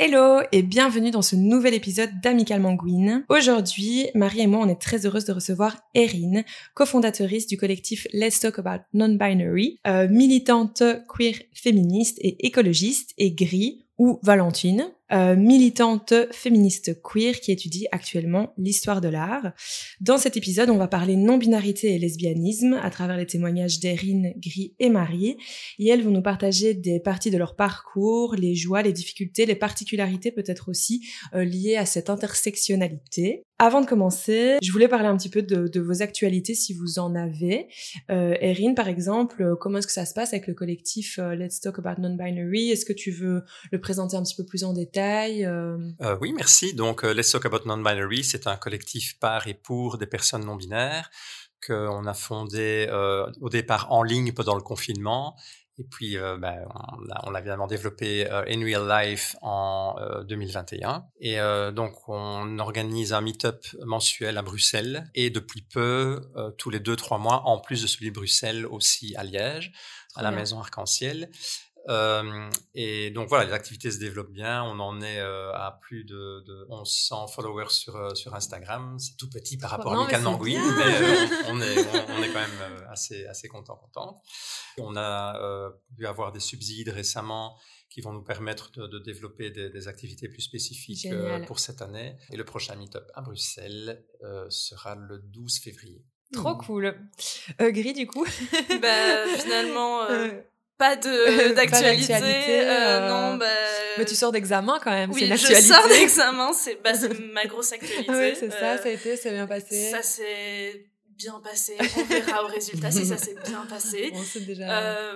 Hello et bienvenue dans ce nouvel épisode d'Amical Manguine. Aujourd'hui, Marie et moi, on est très heureuses de recevoir Erin, cofondatrice du collectif Let's Talk About Non-Binary, euh, militante queer féministe et écologiste, et Gris, ou Valentine, euh, militante féministe queer qui étudie actuellement l'histoire de l'art. Dans cet épisode, on va parler non-binarité et lesbianisme à travers les témoignages d'Erin, Gris et Marie. Et elles vont nous partager des parties de leur parcours, les joies, les difficultés, les particularités peut-être aussi euh, liées à cette intersectionnalité. Avant de commencer, je voulais parler un petit peu de, vos actualités si vous en avez. Euh, Erin, par exemple, euh, comment est-ce que ça se passe avec le collectif euh, Let's Talk About Non-Binary? Est-ce que tu veux le présenter un petit peu plus en détail? Oui, merci. Donc, Let's Talk About Non-Binary, c'est un collectif par et pour des personnes non binaires qu'on a fondé au départ en ligne pendant le confinement et puis, euh, ben, on, a, on, a, évidemment développé euh, In Real Life en 2021. Et euh, donc, on organise un meet-up mensuel à Bruxelles et depuis peu, tous les deux, trois mois, en plus de celui de Bruxelles aussi à Liège, à la Maison Arc-en-Ciel. Euh, et donc voilà, les activités se développent bien. On en est euh, à plus de, de 1100 followers sur, euh, sur Instagram. C'est tout petit par rapport à Michael mais on, est, on, est quand même assez, assez content, contente. On a pu avoir des subsides récemment qui vont nous permettre de, de développer des, des, activités plus spécifiques pour cette année. Et le prochain meet-up à Bruxelles sera le 12 février. Trop mmh. cool. Gris, du coup bah, Finalement pas de d'actualité euh, euh, non bah mais tu sors d'examen quand même oui, c'est une je sors d'examen c'est bah, ma grosse actualité oui c'est ça euh, ça a été c'est bien passé. ça c'est bien passé. On verra au résultat si ça s'est bien passé. On sait déjà. Euh,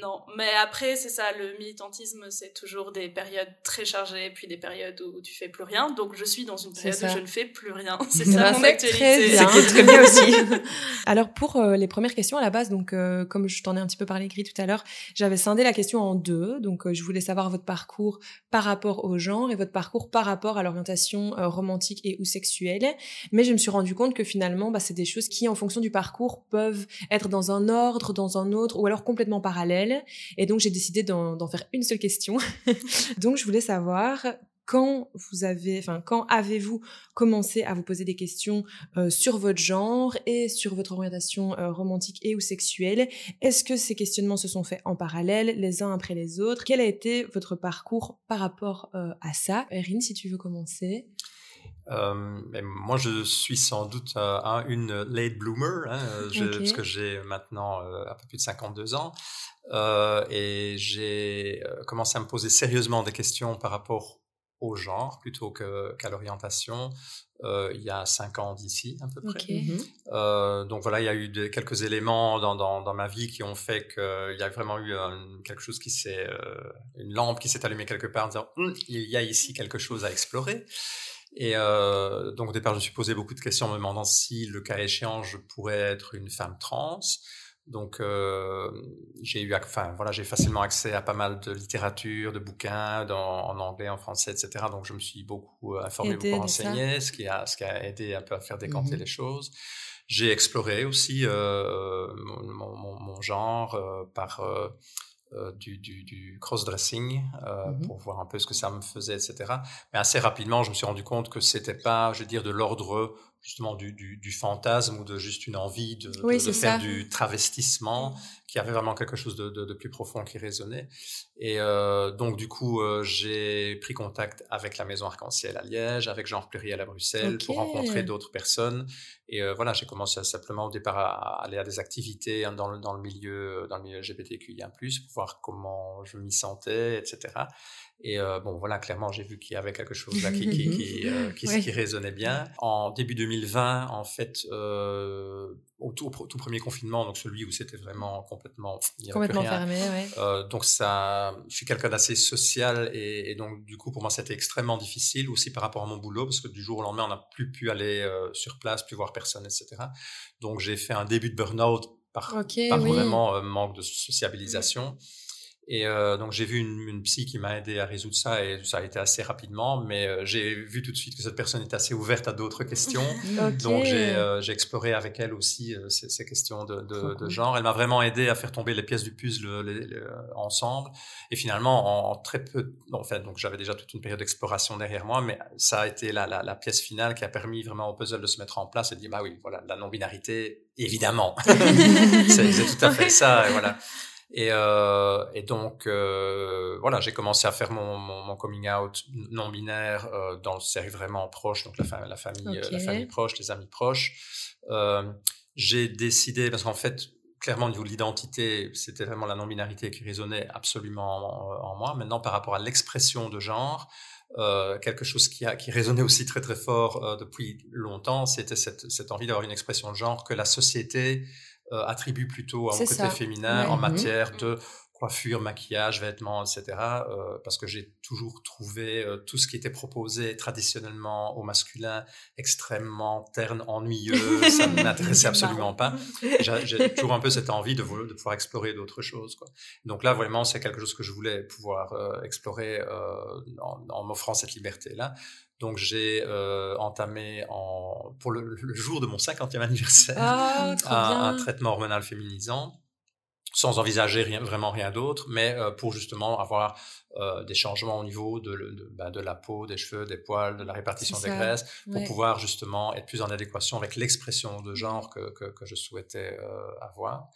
non, mais après, c'est ça, le militantisme, c'est toujours des périodes très chargées, puis des périodes où tu fais plus rien. Donc, je suis dans une période où je ne fais plus rien. C'est ça mon actualité. C'est très bien aussi. Alors, pour euh, les premières questions à la base, donc, euh, comme je t'en ai un petit peu parlé écrit tout à l'heure, j'avais scindé la question en deux. Donc, je voulais savoir votre parcours par rapport au genre et votre parcours par rapport à l'orientation romantique et ou sexuelle. Mais je me suis rendu compte que finalement, bah, c'est des choses qui, en fonction du parcours, peuvent être dans un ordre, dans un autre, ou alors complètement parallèles. Et donc, j'ai décidé d'en faire une seule question. donc, je voulais savoir quand vous avez, enfin, quand avez-vous commencé à vous poser des questions euh, sur votre genre et sur votre orientation euh, romantique et ou sexuelle? Est-ce que ces questionnements se sont faits en parallèle, les uns après les autres? Quel a été votre parcours par rapport euh, à ça? Erin, si tu veux commencer. Euh, moi, je suis sans doute euh, une late bloomer, hein, je, parce que j'ai maintenant euh, un peu plus de 52 ans, euh, et j'ai commencé à me poser sérieusement des questions par rapport au genre plutôt qu'à l'orientation il y a 5 ans d'ici à peu près. Okay. Mm-hmm. donc voilà, il y a eu de, quelques éléments dans, dans, dans, ma vie qui ont fait qu'il y a vraiment eu quelque chose qui s'est, une lampe qui s'est allumée quelque part en disant hum, il y a ici quelque chose à explorer. Et euh, donc au départ, je me suis posé beaucoup de questions en me demandant si, le cas échéant, je pourrais être une femme trans. Donc euh, j'ai eu, enfin voilà, j'ai facilement accès à pas mal de littérature, de bouquins dans, en anglais, en français, etc. Donc je me suis beaucoup euh, informé, beaucoup renseigné, ce qui a, ce qui a aidé un peu à faire décanter mmh les choses. J'ai exploré aussi euh, mon, mon, mon, genre par euh, du, du, du cross-dressing euh, mmh pour voir un peu ce que ça me faisait, etc. Mais assez rapidement, je me suis rendu compte que c'était pas, je veux dire, de l'ordre justement du, du, du, fantasme ou de juste une envie de, de, de faire du travestissement, qui avait vraiment quelque chose de, de, plus profond qui résonnait. Et euh, donc du coup, euh, j'ai pris contact avec la Maison Arc-en-Ciel à Liège, avec Genre Pluriel à Bruxelles, okay. pour rencontrer d'autres personnes. Et euh, voilà, j'ai commencé à, simplement au départ à, aller à des activités dans le, dans le milieu dans le milieu LGBTQIA+, pour voir comment je m'y sentais, etc. Et euh, bon, voilà, clairement, j'ai vu qu'il y avait quelque chose là qui, qui, qui, euh, qui, oui. qui, résonnait bien. En début 2020, en fait, euh, au tout, premier confinement, donc celui où c'était vraiment complètement, complètement fermé, ouais. Donc ça, je suis quelqu'un d'assez social et, et, donc du coup pour moi c'était extrêmement difficile aussi par rapport à mon boulot parce que du jour au lendemain on n'a plus pu aller sur place, plus voir personne, etc. Donc j'ai fait un début de burn-out par, okay, par oui. vraiment manque de sociabilisation. Et euh, donc j'ai vu une, une, psy qui m'a aidé à résoudre ça et ça a été assez rapidement, mais euh, j'ai vu tout de suite que cette personne est assez ouverte à d'autres questions. Donc euh, j'ai exploré avec elle aussi euh, ces, ces, questions de, de, de genre. Elle m'a vraiment aidé à faire tomber les pièces du puzzle les, les, ensemble. Et finalement, en, en très peu, en fait, donc j'avais déjà toute une période d'exploration derrière moi, mais ça a été la, la, la, pièce finale qui a permis vraiment au puzzle de se mettre en place et de dire bah oui, voilà, la non-binarité, évidemment, c'est tout à fait ça. Et voilà. Et, euh, et donc, euh, voilà, j'ai commencé à faire mon, mon, mon coming out non binaire euh, dans le cercle vraiment proche, donc la, fa la famille, okay. la famille proche, les amis proches. J'ai décidé, parce qu'en fait, clairement, au niveau de l'identité, c'était vraiment la non-binarité qui résonnait absolument en, en, moi. Maintenant, par rapport à l'expression de genre, euh, quelque chose qui, a, qui résonnait aussi très très fort euh, depuis longtemps, c'était cette, cette envie d'avoir une expression de genre que la société euh, attribue plutôt à un côté ça. féminin ouais. en matière mmh. de coiffure, maquillage, vêtements, etc. Euh, parce que j'ai toujours trouvé euh, tout ce qui était proposé traditionnellement au masculin extrêmement terne, ennuyeux. ça ne m'intéressait absolument pas. J'ai toujours un peu cette envie de, de pouvoir explorer d'autres choses. Quoi. Donc là, vraiment, c'est quelque chose que je voulais pouvoir euh, explorer euh, en, en m'offrant cette liberté-là. Donc j'ai euh, entamé en, pour le, le, jour de mon 50e anniversaire oh, un, un, traitement hormonal féminisant sans envisager rien, vraiment rien d'autre, mais euh, pour justement avoir euh, des changements au niveau de, de, bah, de, la peau, des cheveux, des poils, de la répartition des graisses, pour ouais. pouvoir justement être plus en adéquation avec l'expression de genre que, que, que je souhaitais euh, avoir.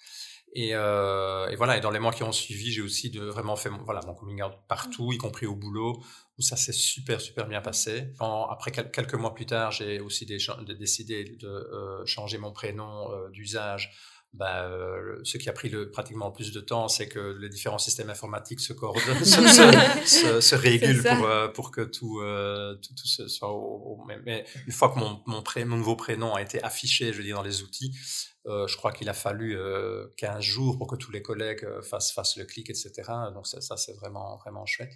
Et, euh, et, voilà, et dans les mois qui ont suivi, j'ai aussi de, vraiment fait mon, voilà, mon coming out partout, y compris au boulot, où ça s'est super, super bien passé. En, après quelques mois plus tard, j'ai aussi des, décidé de changer mon prénom d'usage bah, euh, ce qui a pris le, pratiquement le plus de temps, c'est que les différents systèmes informatiques se coordonnent, se, se, se, se, régulent pour, euh, pour que tout, euh, tout, tout ce soit au, au, mais une fois que mon, mon, pré, mon nouveau prénom a été affiché, je veux dire, dans les outils, euh, je crois qu'il a fallu euh, 15 jours pour que tous les collègues fassent, fassent le clic, etc. Donc ça, ça c'est vraiment, vraiment chouette.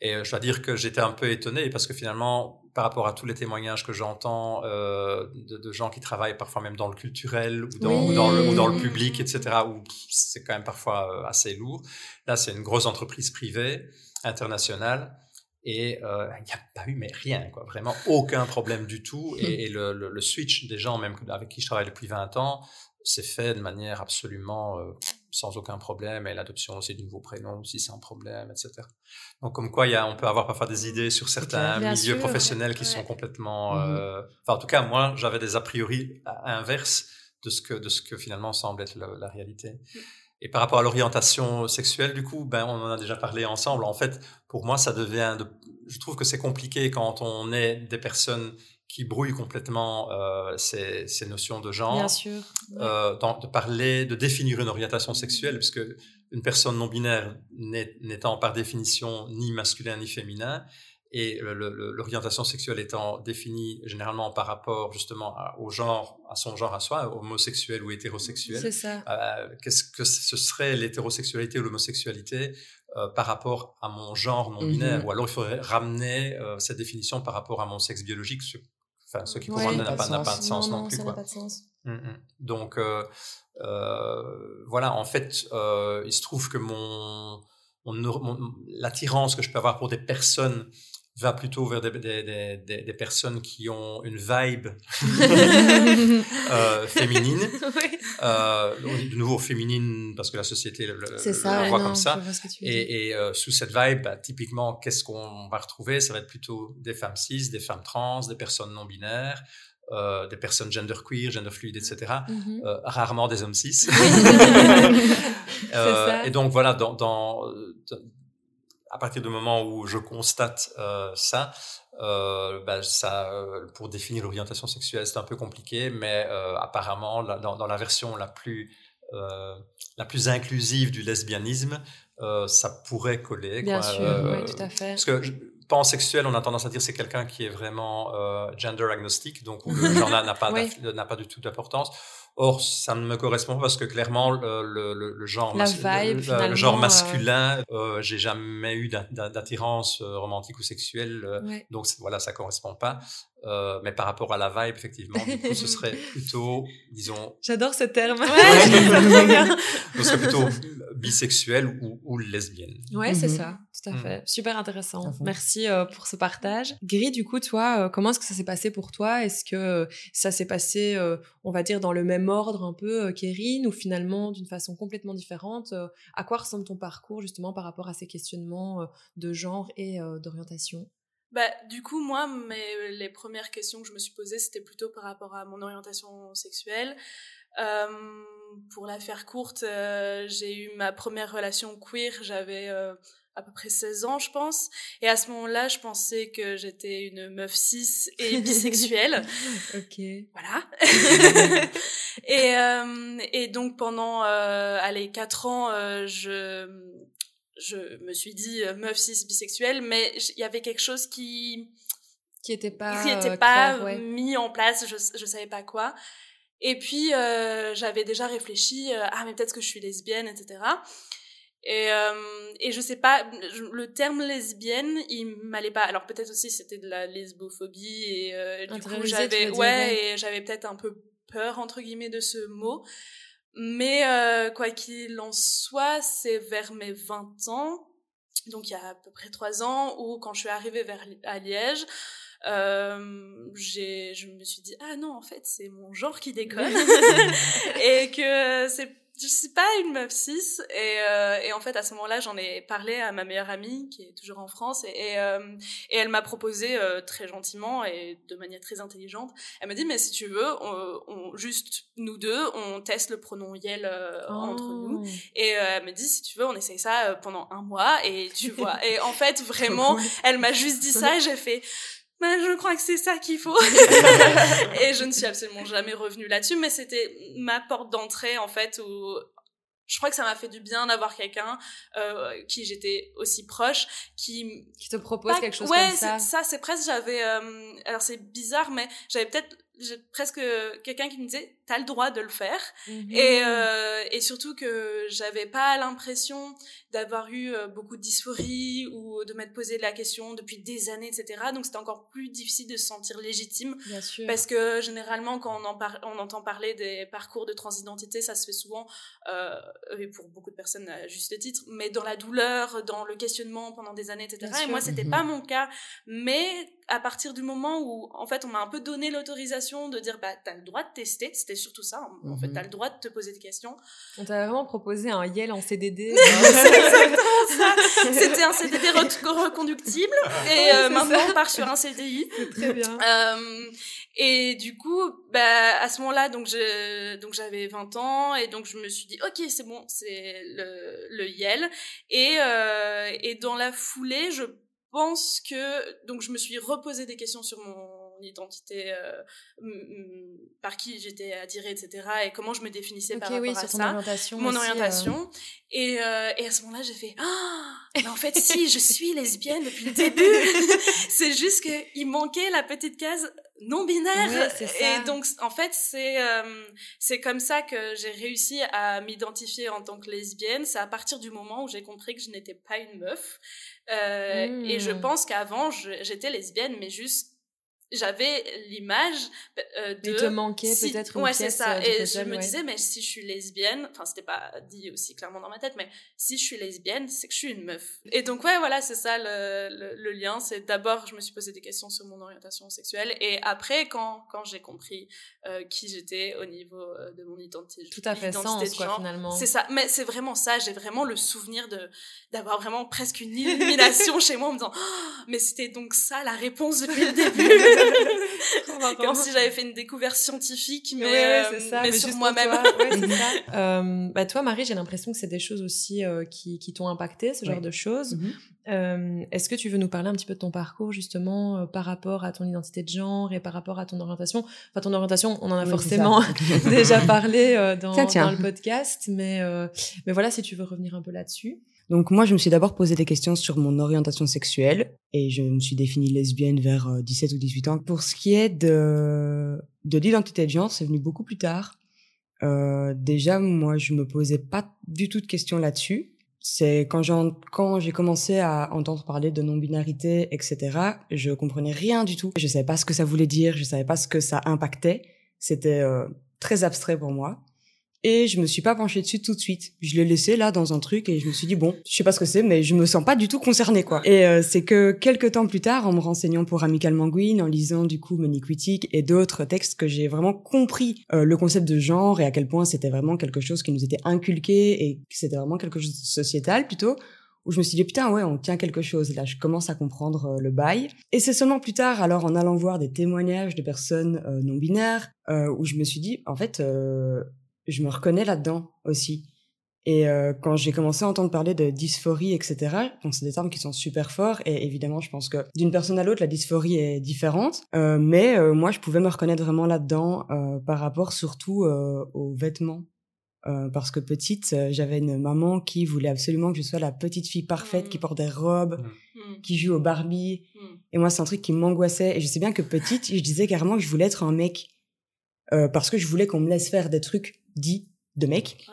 Et euh, je dois dire que j'étais un peu étonné parce que finalement, par rapport à tous les témoignages que j'entends euh, de, de, gens qui travaillent parfois même dans le culturel ou dans, oui. ou dans, le, ou dans le public, etc., où c'est quand même parfois euh, assez lourd. Là, c'est une grosse entreprise privée, internationale, et euh, il n'y a pas eu mais rien, quoi, vraiment aucun problème du tout. Et, et le, le, le, switch des gens, même avec qui je travaille depuis 20 ans, s'est fait de manière absolument euh, sans aucun problème et l'adoption aussi du nouveau prénom aussi c'est un problème, etc. Donc comme quoi il y a, on peut avoir parfois des idées sur certains milieux sûr, professionnels qui ouais. sont complètement, mmh. euh, enfin en tout cas moi j'avais des a priori inverses de ce que de ce que finalement semble être la, la réalité. Mmh. Et par rapport à l'orientation sexuelle, du coup, ben, on en a déjà parlé ensemble. En fait, pour moi, ça devient, de... je trouve que c'est compliqué quand on est des personnes qui brouille complètement euh, ces, ces, notions de genre. Bien sûr. Euh, dans, de parler, de définir une orientation sexuelle, parce que une personne non binaire n'étant par définition ni masculin ni féminin, et l'orientation sexuelle étant définie généralement par rapport justement à, au genre, à son genre à soi, homosexuel ou hétérosexuel. C'est ça. Euh, Qu'est-ce que ce serait l'hétérosexualité ou l'homosexualité euh, par rapport à mon genre non binaire, mm -hmm. ou alors il faudrait ramener euh, cette définition par rapport à mon sexe biologique, ce, enfin, ce qui pour moi n'a pas, pas, pas, de sens non, non, non plus. Quoi. Pas de sens. Mm -hmm. Donc euh, euh, voilà, en fait, euh, il se trouve que mon, mon, mon l'attirance que je peux avoir pour des personnes va plutôt vers des, des, des, des, personnes qui ont une vibe euh, féminine. Oui. Euh, de nouveau féminine parce que la société le, le, ça, le voit non, comme ça. Et, et euh, sous cette vibe, bah, typiquement, qu'est-ce qu'on va retrouver? Ça va être plutôt des femmes cis, des femmes trans, des personnes non binaires. Euh, des personnes genderqueer, genderfluide, etc. Mm -hmm. euh, rarement des hommes cis. euh, et donc voilà, dans, dans à partir du moment où je constate euh, ça, euh, ben ça, euh, pour définir l'orientation sexuelle, c'est un peu compliqué, mais apparemment, la, dans, dans, la version la plus la plus inclusive du lesbianisme, ça pourrait coller. Bien quoi. sûr, oui, tout à fait. Parce que je, pansexuel, on a tendance à dire c'est quelqu'un qui est vraiment gender agnostique, donc où le genre n'a pas, oui. pas du tout d'importance. Or, ça ne me correspond pas parce que clairement, le, le, le genre, vibe, le, genre masculin, euh, j'ai jamais eu d'attirance euh, romantique ou sexuelle. Euh, donc voilà, ça correspond pas. Euh, mais par rapport à la vibe, effectivement, du coup, ce serait plutôt, disons. J'adore ce terme. Ouais, ce serait plutôt bisexuel ou, ou lesbienne. Ouais, c'est mhm. ça, tout à mhm. fait. Super intéressant. Merci euh, pour ce partage. Gris, du coup, toi, euh, comment est-ce que ça s'est passé pour toi? Est-ce que ça s'est passé, on va dire, dans le même ordre un peu qu'Erin ou finalement d'une façon complètement différente? À quoi ressemble ton parcours justement par rapport à ces questionnements de genre et d'orientation? Bah, du coup, moi, mes, les premières questions que je me suis posées, c'était plutôt par rapport à mon orientation sexuelle. Euh, pour la faire courte, euh, j'ai eu ma première relation queer, j'avais euh, à peu près 16 ans, je pense. Et à ce moment-là, je pensais que j'étais une meuf cis et bisexuelle. ok. Voilà. et, euh, et donc pendant, euh, allez, 4 ans, euh, je je me suis dit euh, meuf cis bisexuelle, mais il y avait quelque chose qui qui était pas qui était pas mis en place. Je je savais pas quoi. Et puis euh, j'avais déjà réfléchi euh, ah mais peut-être que je suis lesbienne etc. Et euh, et je sais pas le terme lesbienne il m'allait pas. Alors peut-être aussi c'était de la lesbophobie et euh, du coup j'avais ouais et j'avais peut-être un peu peur entre guillemets de ce mot. Mais euh, quoi qu'il en soit, c'est vers mes 20 ans, donc il y a à peu près 3 ans, où quand je suis arrivée vers, à Liège, euh, je me suis dit, ah non, en fait, c'est mon genre qui déconne. et que c'est je suis pas une meuf cis et, euh, et en fait à ce moment-là j'en ai parlé à ma meilleure amie qui est toujours en France et, et, euh, et elle m'a proposé euh, très gentiment et de manière très intelligente. Elle m'a dit mais si tu veux on, on, juste nous deux on teste le pronom yel oh. entre nous. Et elle me dit si tu veux on essaye ça pendant un mois et tu vois. Et en fait vraiment elle m'a juste dit ça et j'ai fait ben, je crois que c'est ça qu'il faut. et je ne suis absolument jamais revenue là-dessus, mais c'était ma porte d'entrée, en fait, où je crois que ça m'a fait du bien d'avoir quelqu'un euh, qui j'étais aussi proche qui qui te propose quelque chose comme ça. ça c'est presque j'avais euh, alors c'est bizarre mais j'avais peut-être j'ai presque quelqu'un qui me disait t'as le droit de le faire mhm. et euh, et surtout que j'avais pas l'impression d'avoir eu euh, beaucoup de dysphorie ou de m'être posé la question depuis des années etc donc c'était encore plus difficile de se sentir légitime Bien sûr. parce que généralement quand on en on entend parler des parcours de transidentité ça se fait souvent euh, et pour beaucoup de personnes à juste titre mais dans la douleur dans le questionnement pendant des années etc et moi c'était mhm. pas mon cas mais à partir du moment où en fait on m'a un peu donné l'autorisation de dire bah t'as le droit de tester. C'était surtout ça en fait mhm. t'as le droit de te poser des questions. On t'a vraiment proposé un Yel en CDD c'était un CDD reconductible. Et euh, maintenant on part sur un CDI très bien. Euh, et du coup bah à ce moment-là donc je donc j'avais 20 ans et donc je me suis dit ok c'est bon c'est le le Yel et euh, et dans la foulée je pense que donc je me suis reposé des questions sur mon identité, euh, par qui j'étais attirée, etc. Et comment je me définissais par rapport à ça, orientation mon orientation. Euh. Et, euh, et à ce moment-là, j'ai fait ah, mais en fait si, je suis lesbienne depuis le début. c'est juste que il manquait la petite case non binaire et donc en fait c'est c'est comme ça que j'ai réussi à m'identifier en tant que lesbienne c'est à partir du moment où j'ai compris que je n'étais pas une meuf euh, Et je mmh. pense qu'avant, j'étais lesbienne, mais juste j'avais l'image euh, de te manquait peut-être une ouais c'est ça. euh, et je me disais mais si je suis lesbienne enfin c'était pas dit aussi clairement dans ma tête mais si je suis lesbienne c'est que je suis une meuf. Et donc ouais voilà c'est ça le, le, lien. C'est d'abord je me suis posé des questions sur mon orientation sexuelle et après quand quand j'ai compris euh, qui j'étais au niveau euh, de mon identité tout à fait sens quoi finalement. c'est ça. Mais c'est vraiment ça. J'ai vraiment le souvenir de d'avoir vraiment presque une illumination chez moi en me disant oh, mais c'était donc ça la réponse depuis le début Comme si j'avais fait une découverte scientifique, mais, euh, ça, mais, sur moi-même. euh, bah toi, Marie, j'ai l'impression que c'est des choses aussi euh, qui, qui t'ont impacté, ce genre de choses. Mhm. Euh, est-ce que tu veux nous parler un petit peu de ton parcours justement par rapport à ton identité de genre et par rapport à ton orientation? Enfin, ton orientation, on en a forcément déjà parlé dans, dans, le podcast, mais mais voilà, si tu veux revenir un peu là-dessus. Donc moi, je me suis d'abord posé des questions sur mon orientation sexuelle et je me suis définie lesbienne vers 17 euh, ou 18 ans. Pour ce qui est de, de l'identité de genre, c'est venu beaucoup plus tard. euh, déjà, moi, je me posais pas du tout de questions là-dessus. C'est quand j'ai quand commencé à entendre parler de non-binarité, etc. Je comprenais rien du tout. Je savais pas ce que ça voulait dire. Je savais pas ce que ça impactait. C'était euh, très abstrait pour moi. Et je me suis pas penchée dessus tout de suite. Je l'ai laissé là dans un truc et je me suis dit bon, je sais pas ce que c'est, mais je me sens pas du tout concernée quoi. Et euh, c'est que quelques temps plus tard, en me renseignant pour Amical Manguine, en lisant du coup Monique Wittig et d'autres textes, que j'ai vraiment compris euh, le concept de genre et à quel point c'était vraiment quelque chose qui nous était inculqué et c'était vraiment quelque chose de sociétal plutôt où je me suis dit putain ouais on tient quelque chose là je commence à comprendre euh, le bail et c'est seulement plus tard alors en allant voir des témoignages de personnes non binaires où je me suis dit en fait je me reconnais là-dedans aussi. Et euh, quand j'ai commencé à entendre parler de dysphorie, etc., donc c'est des termes qui sont super forts, et évidemment, je pense que d'une personne à l'autre, la dysphorie est différente, euh, mais euh, moi, je pouvais me reconnaître vraiment là-dedans euh, par rapport surtout euh, aux vêtements. parce que petite, j'avais une maman qui voulait absolument que je sois la petite fille parfaite qui mmh. porte des robes, mmh. qui joue au Barbie. Mmh. Et moi, c'est un truc qui m'angoissait. Et je sais bien que petite, je disais carrément que je voulais être un mec. parce que je voulais qu'on me laisse faire des trucs dit de mec.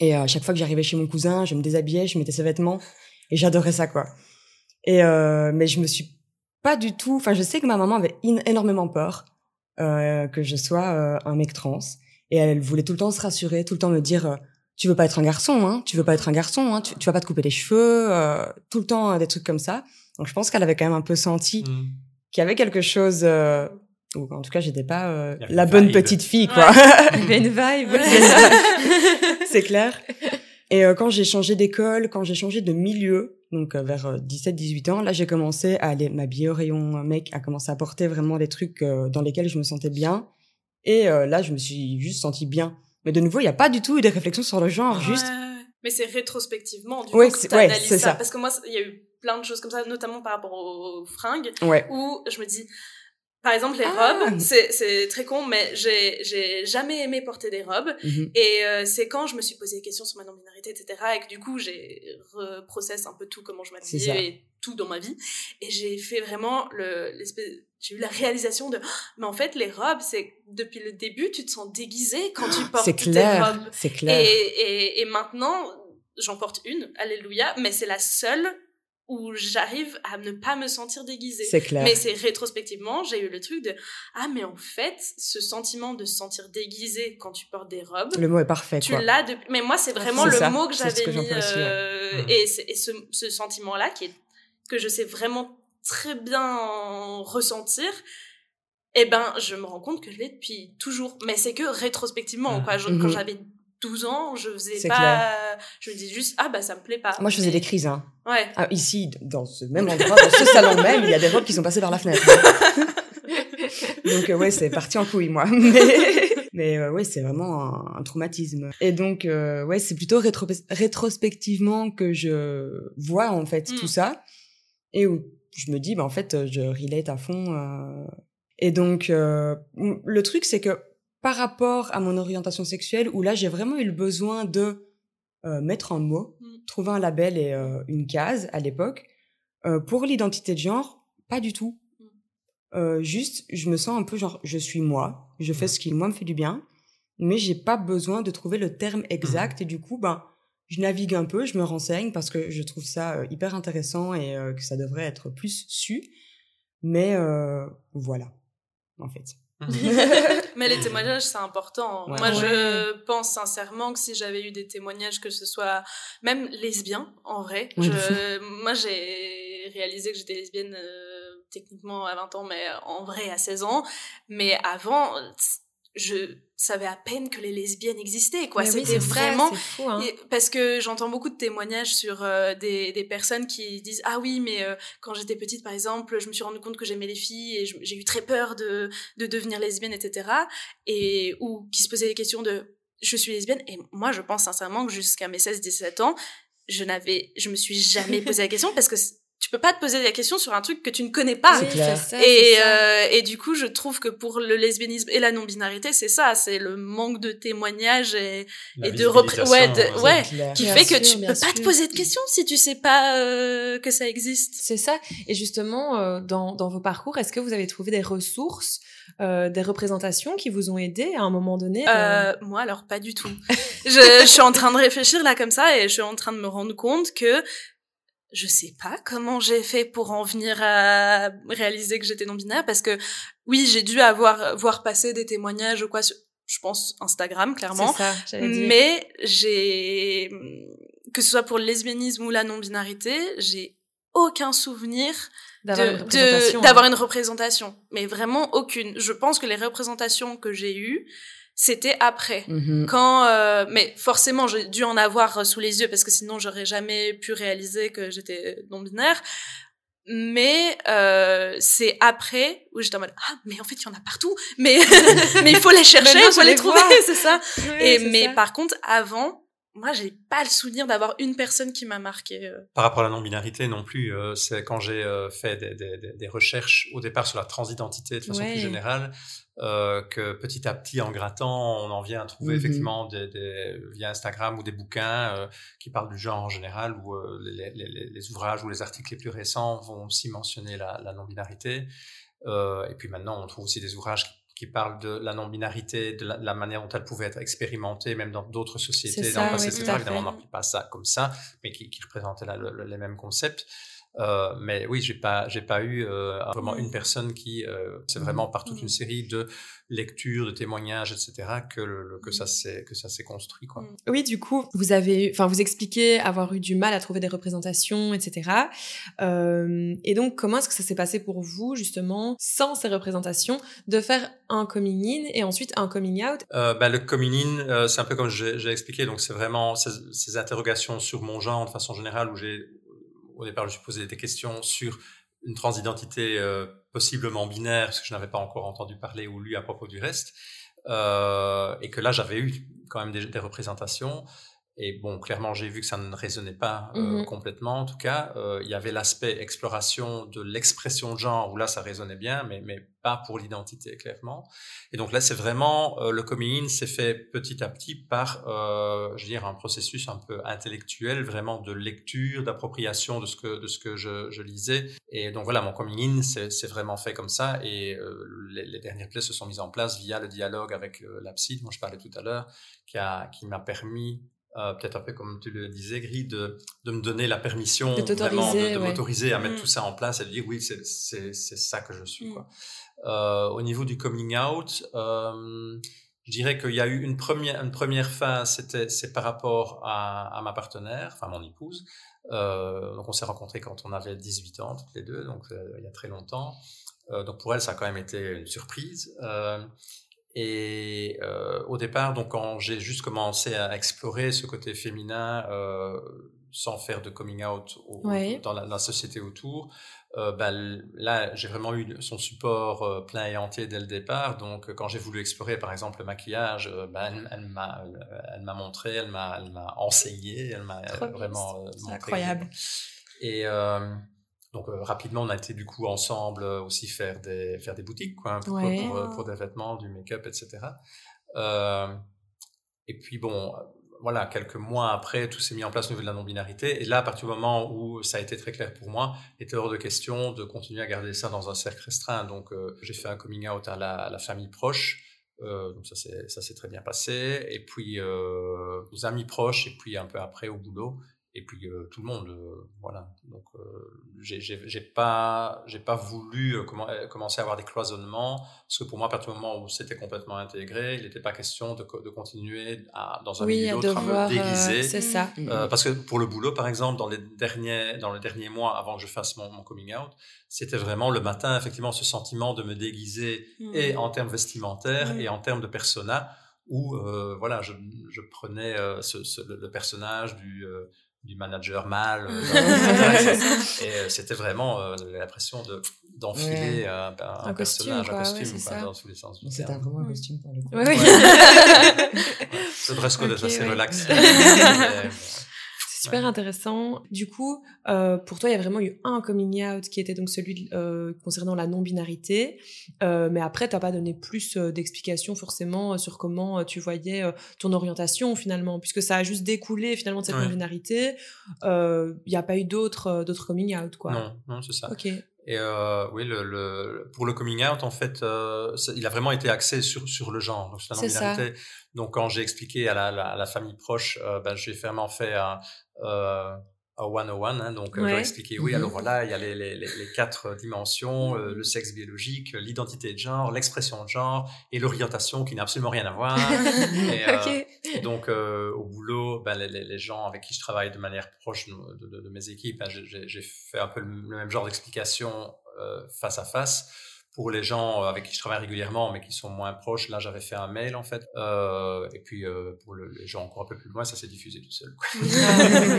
Et euh, à chaque fois que j'arrivais chez mon cousin, je me déshabillais, je mettais ses vêtements et j'adorais ça quoi. Et euh, mais je me suis pas du tout. Enfin, je sais que ma maman avait énormément peur euh, que je sois euh, un mec trans et elle voulait tout le temps se rassurer, tout le temps me dire euh, tu veux pas être un garçon, hein, tu veux pas être un garçon, hein, tu, tu vas pas te couper les cheveux, tout le temps des trucs comme ça. Donc je pense qu'elle avait quand même un peu senti mmh. qu'il y avait quelque chose ou en tout cas j'étais pas euh, la bonne petite fille quoi. Il y avait une vibe c'est clair. Et euh, quand j'ai changé d'école quand j'ai changé de milieu donc euh, vers 17 18 ans là j'ai commencé à aller m'habiller au rayon mec à commencer à porter vraiment des trucs dans lesquels je me sentais bien. Et là je me suis juste sentie bien. Mais de nouveau il y a pas du tout eu des réflexions sur le genre juste mais c'est rétrospectivement du coup que ouais, ça. ça. Parce que moi il y a eu plein de choses comme ça notamment par rapport aux fringues où je me dis par exemple, les ah. robes, c'est très con, mais j'ai jamais aimé porter des robes. Mhm. Et euh, c'est quand je me suis posé des questions sur ma non-binarité, etc., et que du coup, j'ai reprocessé un peu tout, comment je m'habillais et tout dans ma vie. Et j'ai fait vraiment le j'ai eu la réalisation de mais en fait les robes c'est depuis le début tu te sens déguisé quand tu portes clair, tes robes c'est clair et, et, et maintenant j'en porte une alléluia mais c'est la seule où j'arrive à ne pas me sentir déguisée. C'est clair. Mais c'est rétrospectivement, j'ai eu le truc de ah mais en fait, ce sentiment de se sentir déguisée quand tu portes des robes. Le mot est parfait. Tu l'as depuis. Mais moi, c'est vraiment le mot que j'avais mis. Euh, et, et ce, ce sentiment-là qui est que je sais vraiment très bien ressentir. Eh ben, je me rends compte que je l'ai depuis toujours. Mais c'est que rétrospectivement, quoi. quand mhm. j'avais 12 ans, je faisais pas, je me disais juste, ah bah ça me plaît pas. Moi je faisais des crises, hein. Ouais. Ah, ici, dans ce même endroit, dans ce salon même, il y a des robes qui sont passées par la fenêtre. donc euh, ouais, c'est parti en couille, moi. Mais, mais euh, ouais, c'est vraiment un, traumatisme. Et donc euh, ouais, c'est plutôt rétrospectivement que je vois en fait tout mm. ça et où je me dis, bah en fait, je relate à fond. Et donc le truc, c'est que par rapport à mon orientation sexuelle, où là j'ai vraiment eu le besoin de euh, mettre un mot, mm. trouver un label et euh, une case à l'époque. Euh, pour l'identité de genre, pas du tout. Mm. juste, je me sens un peu genre, je suis moi, je fais ce qui moi me fait du bien, mais j'ai pas besoin de trouver le terme exact. Mm. Et du coup, ben, je navigue un peu, je me renseigne parce que je trouve ça hyper intéressant et que ça devrait être plus su. Mais voilà, en fait. Mais les témoignages, c'est important. Moi, je pense sincèrement que si j'avais eu des témoignages, que ce soit même lesbiens, en vrai, je... moi, j'ai réalisé que j'étais lesbienne euh, techniquement à 20 ans, mais en vrai à 16 ans. Mais avant, je savais à peine que les lesbiennes existaient quoi. C'était vraiment hein. parce que j'entends beaucoup de témoignages sur euh, des, des personnes qui disent ah oui mais euh, quand j'étais petite par exemple je me suis rendu compte que j'aimais les filles et j'ai eu très peur de de devenir lesbienne etc et ou qui se posaient des questions de je suis lesbienne? Et moi je pense sincèrement que jusqu'à mes 16 17 ans je n'avais je me suis jamais posé la question parce que tu peux pas te poser des questions sur un truc que tu ne connais pas. Clair. ça, et, euh, et du coup, je trouve que pour le lesbianisme et la non-binarité, c'est ça, c'est le manque de témoignages et, La et de repré- visibilisation, ouais, de- euh, ouais, clair. qui Bien fait que tu peux pas te poser de questions si tu sais pas euh, que ça existe. C'est ça. Et justement, euh, dans, dans vos parcours, est-ce que vous avez trouvé des ressources, euh, des représentations qui vous ont aidé à un moment donné euh, Euh, moi, alors pas du tout. je, je suis en train de réfléchir là comme ça et je suis en train de me rendre compte que je sais pas comment j'ai fait pour en venir à réaliser que j'étais non binaire parce que oui, j'ai dû avoir voir passer des témoignages ou quoi sur, je pense Instagram clairement. Ça. Mais j'ai que ce soit pour le lesbianisme ou la non binarité, j'ai aucun souvenir D'avoir représentation, d'avoir hein. une représentation, mais vraiment aucune. Je pense que les représentations que j'ai eues, c'était après. Mhm. Quand, euh, mais forcément, j'ai dû en avoir sous les yeux parce que sinon, j'aurais jamais pu réaliser que j'étais non binaire. Mais euh, c'est après où j'étais en mode ah mais en fait il y en a partout mais mais il faut les chercher il faut les les trouver c'est ça et mais ça. par contre avant moi j'ai pas le souvenir d'avoir une personne qui m'a marqué euh. Par rapport à la non-binarité non plus, euh, c'est quand j'ai euh, fait des, des- des- des recherches au départ sur la transidentité de façon Ouais. plus générale, euh, que petit à petit en grattant, on en vient à trouver Mhm. effectivement des, des- via Instagram ou des bouquins euh, qui parlent du genre en général, ou euh, les, les- les- les ouvrages ou les articles les plus récents vont aussi mentionner la, la non-binarité. Euh, et puis maintenant, on trouve aussi des ouvrages qui, qui parlent de la non-binarité, de la, de la manière dont elle pouvait être expérimentée, même dans d'autres sociétés C'est dans le ça, passé, oui, Évidemment, on n'appelle pas ça comme ça, mais qui, qui représentait là le- le- les mêmes concepts. Euh, mais oui, j'ai pas, j'ai pas eu euh, vraiment Mm. une personne qui, euh, c'est vraiment par toute Mm. une série de lectures, de témoignages, etc., que le, le- que ça s'est, que ça s'est construit, quoi. Mm. Oui, du coup, vous avez, enfin, vous expliquez avoir eu du mal à trouver des représentations, etc. Euh, et donc, comment est-ce que ça s'est passé pour vous, justement, sans ces représentations, de faire un coming in et ensuite un coming out? Euh, bah, le coming in, euh, c'est un peu comme j'ai j'ai expliqué, donc c'est vraiment ces, ces interrogations sur mon genre de façon générale où j'ai, au départ, je me posé des questions sur une transidentité euh, possiblement binaire, parce que je n'avais pas encore entendu parler ou lu à propos du reste, euh, et que là j'avais eu quand même des représentations. Et bon, clairement, j'ai vu que ça ne résonnait pas euh, Mhm. complètement. En tout cas, euh, il y avait l'aspect exploration de l'expression de genre où là, ça résonnait bien, mais, mais pas pour l'identité, clairement. Et donc là, c'est vraiment euh, le coming in s'est fait petit à petit par, je veux dire, un processus un peu intellectuel, vraiment de lecture, d'appropriation de ce que de ce que je, je lisais. Et donc voilà, mon coming in c'est vraiment fait comme ça. Et les, les dernières clés se sont mises en place via le dialogue avec euh, l'abside, dont je parlais tout à l'heure, qui a qui m'a permis euh, peut-être un peu comme tu le disais, Gris, de, de me donner la permission De vraiment de, de ouais. m'autoriser à mettre Mm. tout ça en place et de dire oui, c'est c'est c'est ça que je suis. Mm. Quoi. Euh, au niveau du coming out, euh, je dirais qu'il y a eu une première une première phase, c'était c'est par rapport à, à ma partenaire, enfin mon épouse. Euh, donc on s'est rencontrés quand on avait 18 ans toutes les deux, donc euh, il y a très longtemps. Euh, donc pour elle, ça a quand même été une surprise. Et euh, au départ, donc quand j'ai juste commencé à explorer ce côté féminin euh, sans faire de coming out au- dans la, la société autour, euh, ben, là j'ai vraiment eu son support plein et entier dès le départ. Donc quand j'ai voulu explorer par exemple le maquillage, ben, elle, m'a elle m'a montré, elle m'a elle m'a enseigné, elle m'a vraiment C'est montré. incroyable. Et donc euh, rapidement, on a été du coup ensemble euh, aussi faire des faire des boutiques quoi, pour, Ouais. pour, euh, pour des vêtements, du make-up, etc. Euh, et puis bon, voilà, quelques mois après, tout s'est mis en place au niveau de la non-binarité. Et là, à partir du moment où ça a été très clair pour moi, il était hors de question de continuer à garder ça dans un cercle restreint. Donc euh, j'ai fait un coming out à la, à la famille proche. Euh, donc ça s'est ça s'est très bien passé. Et puis euh, aux amis proches. Et puis un peu après au boulot et puis euh, tout le monde euh, voilà donc euh, j'ai pas j'ai pas voulu euh, commen- commencer à avoir des cloisonnements parce que pour moi à partir du moment où c'était complètement intégré il n'était pas question de, co- de continuer à, dans un Oui, milieu à d'autre à devoir. me euh, déguiser c'est ça. Euh, parce que pour le boulot, par exemple, dans les derniers, dans les derniers mois avant que je fasse mon, mon coming out, c'était vraiment le matin, effectivement, ce sentiment de me déguiser Mm. et en termes vestimentaires Mm. et en termes de persona, où euh, voilà, je, je prenais euh, ce, ce- le, le personnage du, euh, du manager mâle, euh, Mm. et euh, c'était vraiment euh, l'impression de d'enfiler Ouais. un, un, Un costume, personnage, quoi, un costume, quoi, dans tous les sens Mais C'était terme. vraiment un Mm. costume pour le coup. Oui, oui. Ouais. Ce dress code est assez relax. mais- Super intéressant. Du coup, euh, pour toi, il y a vraiment eu un coming out qui était donc celui euh, concernant la non-binarité. Euh, mais après, tu n'as pas donné plus d'explications forcément sur comment tu voyais ton orientation finalement, puisque ça a juste découlé finalement de cette non-binarité. Il n'y a pas eu d'autres d'autres coming out, quoi. Non, non, c'est ça. Ok. Et oui, le, le, pour le coming out, en fait, il a vraiment été axé sur, sur le genre, donc la quand j'ai expliqué à la, la, la famille proche, euh, ben, j'ai vraiment fait un, euh, à 101, hein, donc euh, j'ai expliqué, oui, alors mhm. voilà, il y a les, les, les quatre dimensions, euh, le sexe biologique, l'identité de genre, l'expression de genre et l'orientation qui n'a absolument rien à voir. et, donc au boulot, ben, les, les, gens avec qui je travaille de manière proche de, de, de mes équipes, ben, j'ai fait un peu le, même genre d'explication face à face pour les gens avec qui je travaille régulièrement, mais qui sont moins proches, là, j'avais fait un mail, en fait. Euh, et puis, euh, pour les gens encore un peu plus loin, ça s'est diffusé tout seul.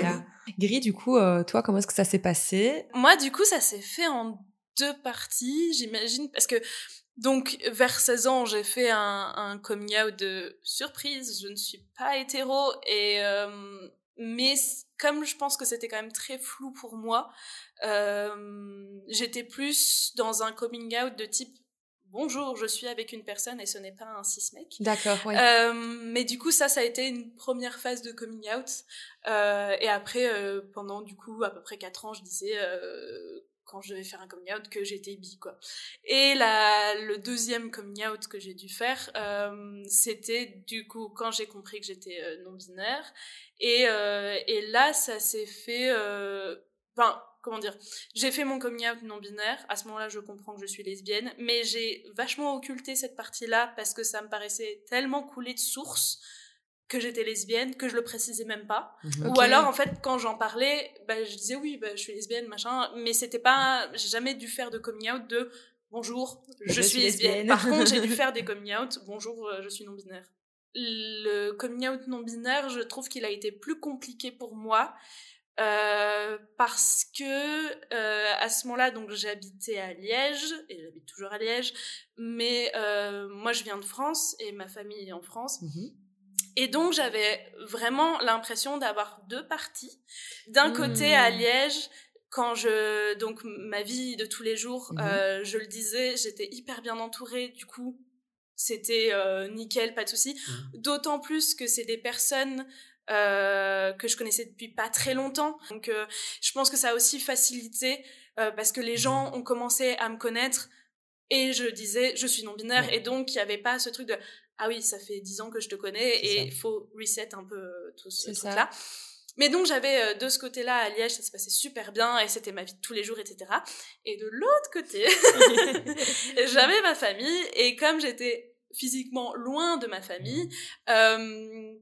Ah, Gris, du coup, euh, toi, comment est-ce que ça s'est passé? Moi, du coup, ça s'est fait en deux parties, j'imagine, parce que donc, vers 16 ans, j'ai fait un, un, coming out de surprise. Je ne suis pas hétéro et euh, mais comme je pense que c'était quand même très flou pour moi, euh, j'étais plus dans un coming out de type bonjour, je suis avec une personne et ce n'est pas un cis mec. D'accord, oui. Euh, mais du coup, ça, ça a été une première phase de coming out. Euh, et après, euh, pendant du coup à peu près quatre ans, je disais euh, quand je devais faire un coming out que j'étais bi quoi. Et la, le deuxième coming out que j'ai dû faire, euh, c'était du coup quand j'ai compris que j'étais euh, non binaire. Et, euh, et là, ça s'est fait. Euh, enfin, comment dire J'ai fait mon coming out non binaire. À ce moment-là, je comprends que je suis lesbienne, mais j'ai vachement occulté cette partie-là parce que ça me paraissait tellement coulé de source que j'étais lesbienne, que je le précisais même pas. Mhm. Ou alors, en fait, quand j'en parlais, bah, je disais oui, bah, je suis lesbienne, machin, mais c'était pas, j'ai jamais dû faire de coming out de bonjour, je, suis lesbienne. Par contre, j'ai dû faire des coming out, bonjour, euh, je suis non binaire. Le coming out non binaire, je trouve qu'il a été plus compliqué pour moi. Euh, parce que euh, à ce moment-là, donc j'habitais à Liège et j'habite toujours à Liège, mais euh, moi je viens de France et ma famille est en France. Mhm. Et donc j'avais vraiment l'impression d'avoir deux parties. D'un côté à mmh. Liège, quand je donc ma vie de tous les jours, mmh euh, je le disais, j'étais hyper bien entourée. Du coup, c'était euh, nickel, pas de souci. Mmh. D'autant plus que c'est des personnes euh, que je connaissais depuis pas très longtemps. Donc, je pense que ça a aussi facilité parce que les gens ont commencé à me connaître et je disais je suis non binaire et donc il y avait pas ce truc de ah oui, ça fait dix ans que je te connais et il faut reset un peu euh, tout ce truc-là. Mais donc j'avais euh, de ce côté-là à Liège, ça se passait super bien et c'était ma vie de tous les jours, etc. Et de l'autre côté, j'avais ma famille et comme j'étais physiquement loin de ma famille, euh,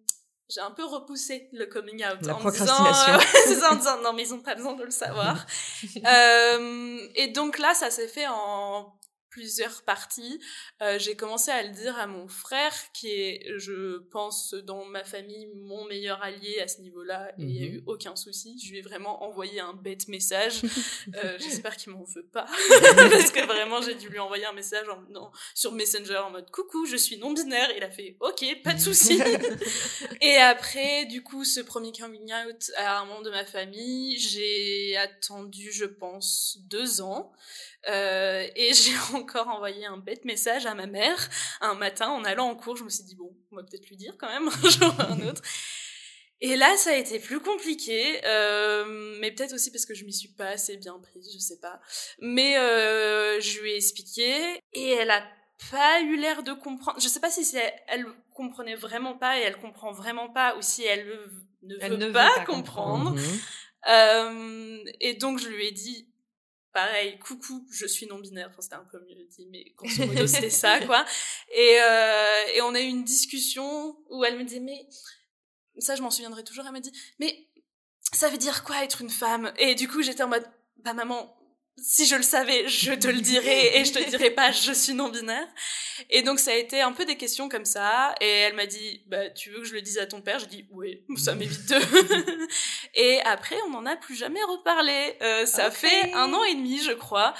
j'ai un peu repoussé le coming out La en disant, euh, en disant non mais ils ont pas besoin de le savoir. euh, et donc là ça s'est fait en plusieurs parties. Euh, j'ai commencé à le dire à mon frère, qui est, je pense, dans ma famille, mon meilleur allié à ce niveau-là, et il n'y a mhm. eu aucun souci. Je lui ai vraiment envoyé un bête message. euh, J'espère qu'il m'en veut pas, parce que vraiment, j'ai dû lui envoyer un message en, non, sur Messenger en mode coucou, je suis non binaire. Il a fait ok, pas de souci. et après, du coup, ce premier coming out à un membre de ma famille, j'ai attendu, je pense, deux ans. Euh, et j'ai encore envoyé un bête message à ma mère un matin en allant en cours. Je me suis dit, bon, on va peut-être lui dire quand même un jour ou un autre. Et là, ça a été plus compliqué, euh, mais peut-être aussi parce que je m'y suis pas assez bien prise, je sais pas. Mais euh, je lui ai expliqué et elle a pas eu l'air de comprendre. Je sais pas si c'est elle comprenait vraiment pas et elle comprend vraiment pas ou si elle ne veut, pas, comprendre. Euh, et donc je lui ai dit pareil, coucou, je suis non-binaire. Enfin, c'était un peu mieux dit, mais grosso modo, c'était ça, quoi. Et, euh, et on a eu une discussion où elle me dit, mais, ça, je m'en souviendrai toujours, elle m'a dit, mais, ça veut dire quoi être une femme? Et du coup, j'étais en mode, bah, maman, si je le savais, je te le dirais et je te dirais pas je suis non binaire. Et donc ça a été un peu des questions comme ça et elle m'a dit bah tu veux que je le dise à ton père? J'ai dit oui, ça m'évite de. et après on n'en a plus jamais reparlé. Euh, ça fait un an et demi je crois.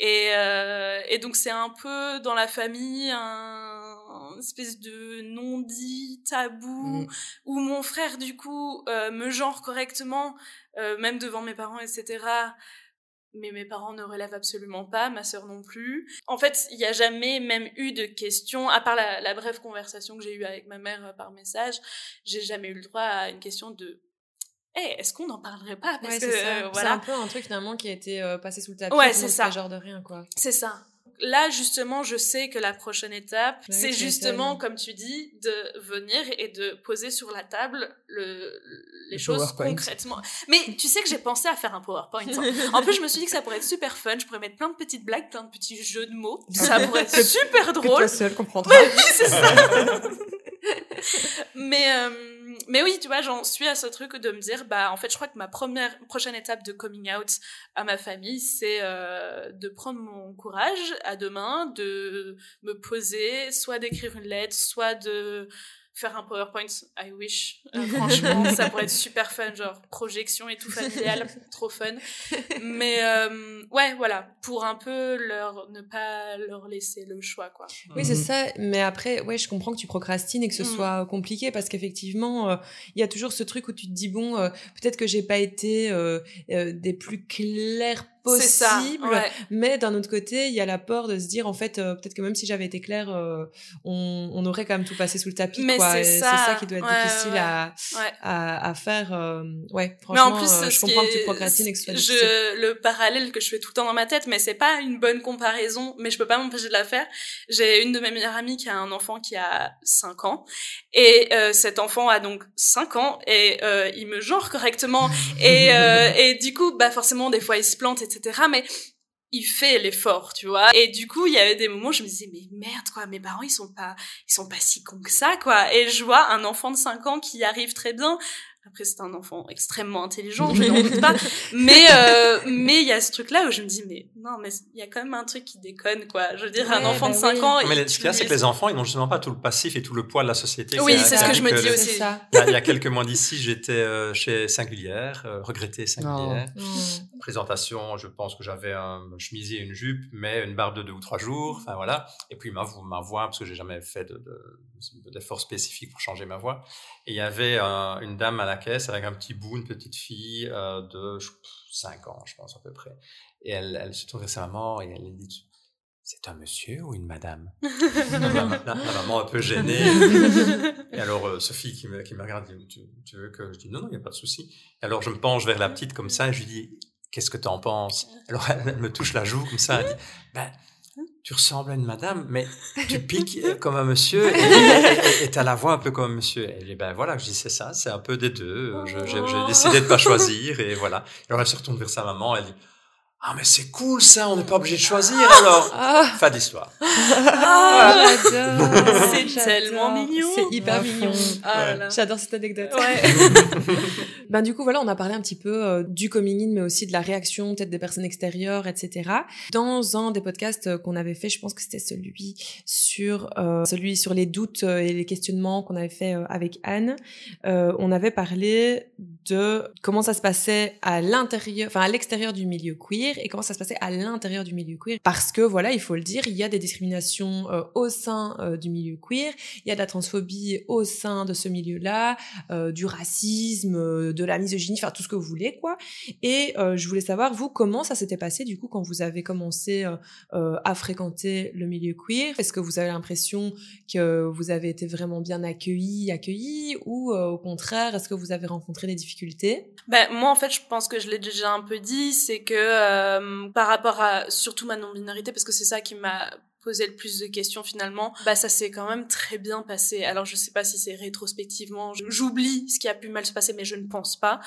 Et, euh, et donc c'est un peu dans la famille un un espèce de non-dit tabou Mm. où mon frère du coup euh, me genre correctement euh, même devant mes parents etc mais mes parents ne relèvent absolument pas, ma sœur non plus. En fait, il n'y a jamais même eu de questions, à part la, la brève conversation que j'ai eue avec ma mère euh, par message, j'ai jamais eu le droit à une question de hey, est-ce qu'on n'en parlerait pas? Parce Ouais, que euh, C'est un voilà, peu un truc finalement qui a été euh, passé sous le tapis. Ouais, c'est ça. genre de rien, quoi. c'est ça. Là, justement, je sais que la prochaine étape, oui, c'est justement, comme tu dis, de venir et de poser sur la table le, les Le choses PowerPoint. concrètement. Mais tu sais que j'ai pensé à faire un PowerPoint. hein. En plus, je me suis dit que ça pourrait être super fun. Je pourrais mettre plein de petites blagues, plein de petits jeux de mots. Ça pourrait être super Que drôle. toi seul comprendras. Oui, c'est ça. mais, euh, mais oui, tu vois, j'en suis à ce truc de me dire, bah, en fait, je crois que ma première, prochaine étape de coming out à ma famille, c'est euh, de prendre mon courage à deux mains, de me poser, soit d'écrire une lettre, soit de faire un PowerPoint. I wish. Euh, franchement, ça pourrait être super fun, genre projection et tout familial, trop fun. Mais euh, ouais, voilà, pour un peu leur ne pas leur laisser le choix, quoi. Oui, c'est Mhm. ça. Mais après, ouais, je comprends que tu procrastines et que ce Mhm. soit compliqué parce qu'effectivement, euh, il y a toujours ce truc où tu te dis bon, euh, peut-être que j'ai pas été euh, euh, des plus clairs Ça. Ouais. Mais d'un autre côté, il y a la peur de se dire en fait, euh, peut-être que même si j'avais été claire, euh, on, on aurait quand même tout passé sous le tapis. Mais quoi. c'est ça. ça qui doit être Ouais, difficile ouais. à, à, à faire. euh, ouais, Mais en plus, je comprends que tu procrastines je, le parallèle que je fais tout le temps dans ma tête, mais c'est pas une bonne comparaison, mais je peux pas m'empêcher de la faire. J'ai une de mes meilleures amies qui a un enfant qui a 5 ans, et cet enfant a donc 5 ans, et il me genre correctement, et, et du coup, bah forcément, des fois, il se plante, mais il fait l'effort, tu vois. Et du coup, il y avait des moments où je me disais, mais merde, quoi, mes parents, ils sont pas, ils sont pas si cons que ça, quoi. Et je vois un enfant de 5 ans qui arrive très bien. Après, c'est un enfant extrêmement intelligent, je n'en doute pas. Mais, euh, mais il y a ce truc-là où je me dis, mais non, mais il y a quand même un truc qui déconne, quoi. Je veux dire, un enfant bah de 5 oui. ans. Mais il- ce qu'il y a, c'est que les enfants, ils n'ont justement pas tout le passif et tout le poids de la société. Oui, C'est- ce que je me dis aussi. Il y, a, il y a quelques mois d'ici, j'étais euh, chez Singulière, euh, regretté Singulière. Mm. Présentation, je pense que j'avais un chemisier et une jupe, mais une barbe de deux ou trois jours, enfin voilà. Et puis ma, ma voix, parce que j'ai jamais fait de, de, d'efforts spécifiques pour changer ma voix. Et il y avait euh, une dame à la caisse avec un petit bout, une petite fille euh, de 5 ans, je pense à peu près. Et elle, elle se tourne vers sa maman et elle dit C'est un monsieur ou une madame? La, maman- un peu gênée. Et alors, euh, Sophie qui me, qui me regarde, dit, tu, tu veux que je dis non, non, il n'y a pas de souci. Et alors, je me penche vers la petite comme ça et je lui dis, qu'est-ce que tu en penses? Alors, elle, elle me touche la joue comme ça, elle dit, ben, tu ressembles à une madame, mais tu piques euh, comme un monsieur et tu as la voix un peu comme un monsieur. Et je dis, ben voilà, je dis, c'est ça, c'est un peu des deux. J'ai j'ai décidé de pas choisir et voilà. Alors, elle se retourne vers sa maman, elle dit, ah, mais c'est cool ça, on n'est pas obligé de choisir alors. Ah, Fin d'histoire. Ah, j'adore. C'est tellement mignon. C'est hyper À mignon. Ah Ouais. J'adore cette anecdote. Ouais. Ben du coup voilà, on a parlé un petit peu euh, du coming in, mais aussi de la réaction peut-être des personnes extérieures, etc. Dans un des podcasts euh, qu'on avait fait, je pense que c'était celui sur euh, celui sur les doutes euh, et les questionnements qu'on avait fait euh, avec Anne, euh, on avait parlé de comment ça se passait à l'intérieur, enfin à l'extérieur du milieu queer et comment ça se passait à l'intérieur du milieu queer. Parce que voilà, il faut le dire, il y a des discriminations euh, au sein euh, du milieu queer, il y a de la transphobie au sein de ce milieu-là, euh, du racisme, de la misogynie, enfin tout ce que vous voulez quoi. Et je voulais savoir vous comment ça s'était passé du coup quand vous avez commencé à fréquenter le milieu queer? Est-ce que vous avez l'impression que vous avez été vraiment bien accueillis, accueillis, ou au contraire est-ce que vous avez rencontré des difficultés? Ben, moi, en fait, je pense que je l'ai déjà un peu dit, c'est que euh, par rapport à surtout ma non-binarité, parce que c'est ça qui m'a posé le plus de questions finalement, bah ça s'est quand même très bien passé. Alors je sais pas si c'est rétrospectivement, j'oublie ce qui a pu mal se passer, mais je ne pense pas.